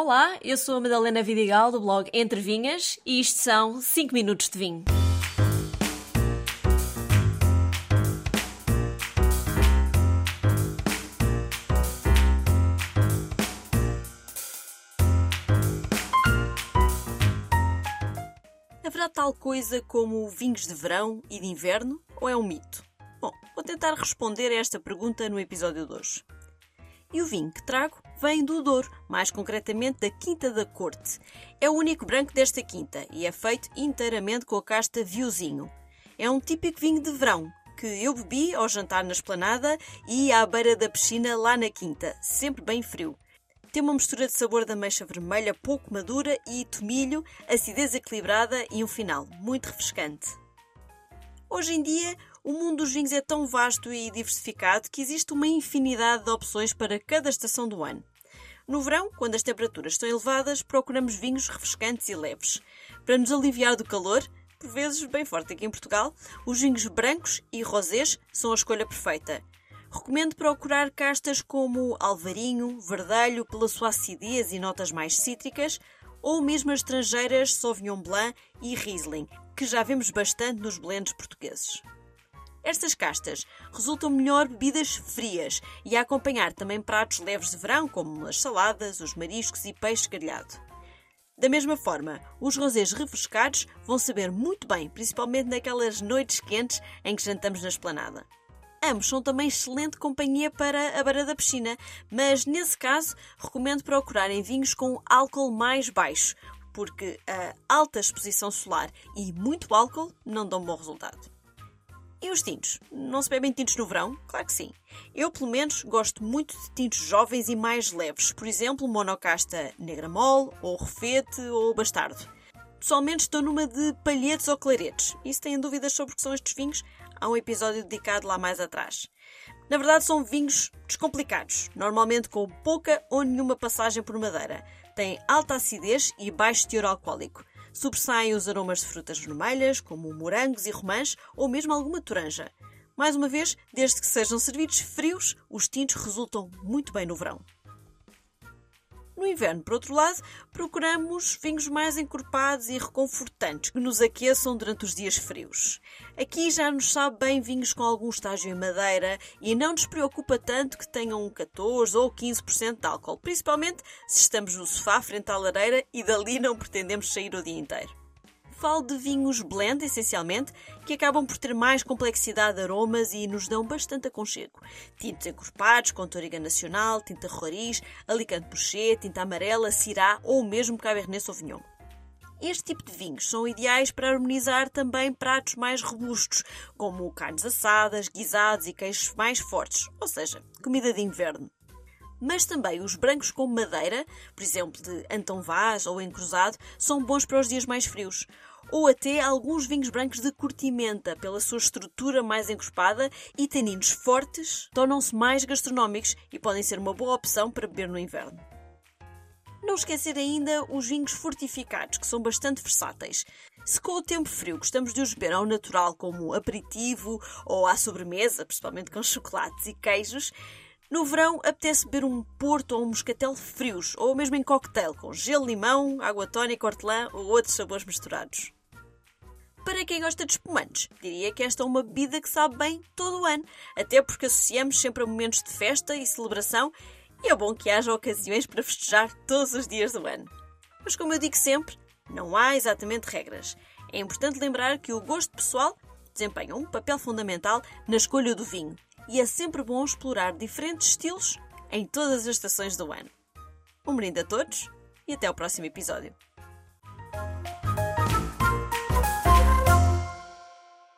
Olá, eu sou a Madalena Vidigal do blog Entre Vinhas e isto são 5 minutos de vinho. Haverá tal coisa como vinhos de verão e de inverno ou é um mito? Bom, vou tentar responder a esta pergunta no episódio de hoje. E o vinho que trago vem do Douro, mais concretamente da Quinta da Corte. É o único branco desta quinta e é feito inteiramente com a casta Viozinho. É um típico vinho de verão que eu bebi ao jantar na esplanada e à beira da piscina lá na quinta, sempre bem frio. Tem uma mistura de sabor da ameixa vermelha pouco madura e tomilho, acidez equilibrada e um final muito refrescante. Hoje em dia, o mundo dos vinhos é tão vasto e diversificado que existe uma infinidade de opções para cada estação do ano. No verão, quando as temperaturas estão elevadas, procuramos vinhos refrescantes e leves. Para nos aliviar do calor, por vezes bem forte aqui em Portugal, os vinhos brancos e rosés são a escolha perfeita. Recomendo procurar castas como alvarinho, verdelho, pela sua acidez e notas mais cítricas, ou mesmo as estrangeiras Sauvignon Blanc e Riesling, que já vemos bastante nos blends portugueses. Estas castas resultam melhor bebidas frias e a acompanhar também pratos leves de verão, como as saladas, os mariscos e peixe grelhado. Da mesma forma, os rosés refrescados vão saber muito bem, principalmente naquelas noites quentes em que jantamos na esplanada. Ambos são também excelente companhia para a beira da piscina, mas nesse caso recomendo procurarem vinhos com álcool mais baixo, porque a alta exposição solar e muito álcool não dão bom resultado. E os tintos? Não se bebem tintos no verão? Claro que sim. Eu, pelo menos, gosto muito de tintos jovens e mais leves. Por exemplo, monocasta negra mole, ou refete, ou bastardo. Pessoalmente estou numa de palhetes ou claretes. E se têm dúvidas sobre o que são estes vinhos, há um episódio dedicado lá mais atrás. Na verdade, são vinhos descomplicados, normalmente com pouca ou nenhuma passagem por madeira. Têm alta acidez e baixo teor alcoólico sobressaem os aromas de frutas vermelhas, como morangos e romãs ou mesmo alguma toranja. Mais uma vez, desde que sejam servidos frios, os tintos resultam muito bem no verão. No inverno, por outro lado, procuramos vinhos mais encorpados e reconfortantes que nos aqueçam durante os dias frios. Aqui já nos sabe bem vinhos com algum estágio em madeira e não nos preocupa tanto que tenham 14 ou 15% de álcool, principalmente se estamos no sofá frente à lareira e dali não pretendemos sair o dia inteiro falo de vinhos blend, essencialmente, que acabam por ter mais complexidade de aromas e nos dão bastante aconchego. Tintos encorpados, com Toriga Nacional, tinta Roriz, Alicante Boucher, tinta amarela, Syrah ou mesmo Cabernet Sauvignon. Este tipo de vinhos são ideais para harmonizar também pratos mais robustos, como carnes assadas, guisados e queijos mais fortes, ou seja, comida de inverno mas também os brancos com madeira, por exemplo de Antão Vaz ou encruzado, são bons para os dias mais frios. Ou até alguns vinhos brancos de curtimenta, pela sua estrutura mais encorpada e taninos fortes, tornam-se mais gastronómicos e podem ser uma boa opção para beber no inverno. Não esquecer ainda os vinhos fortificados, que são bastante versáteis. Se com o tempo frio gostamos de os beber ao natural como aperitivo ou à sobremesa, principalmente com chocolates e queijos, no verão apetece beber um porto ou um moscatel frios, ou mesmo em cocktail, com gelo, limão, água tónica, hortelã ou outros sabores misturados. Para quem gosta de espumantes, diria que esta é uma bebida que sabe bem todo o ano, até porque associamos sempre a momentos de festa e celebração e é bom que haja ocasiões para festejar todos os dias do ano. Mas como eu digo sempre, não há exatamente regras. É importante lembrar que o gosto pessoal desempenha um papel fundamental na escolha do vinho e é sempre bom explorar diferentes estilos em todas as estações do ano. Um brinde a todos e até o próximo episódio.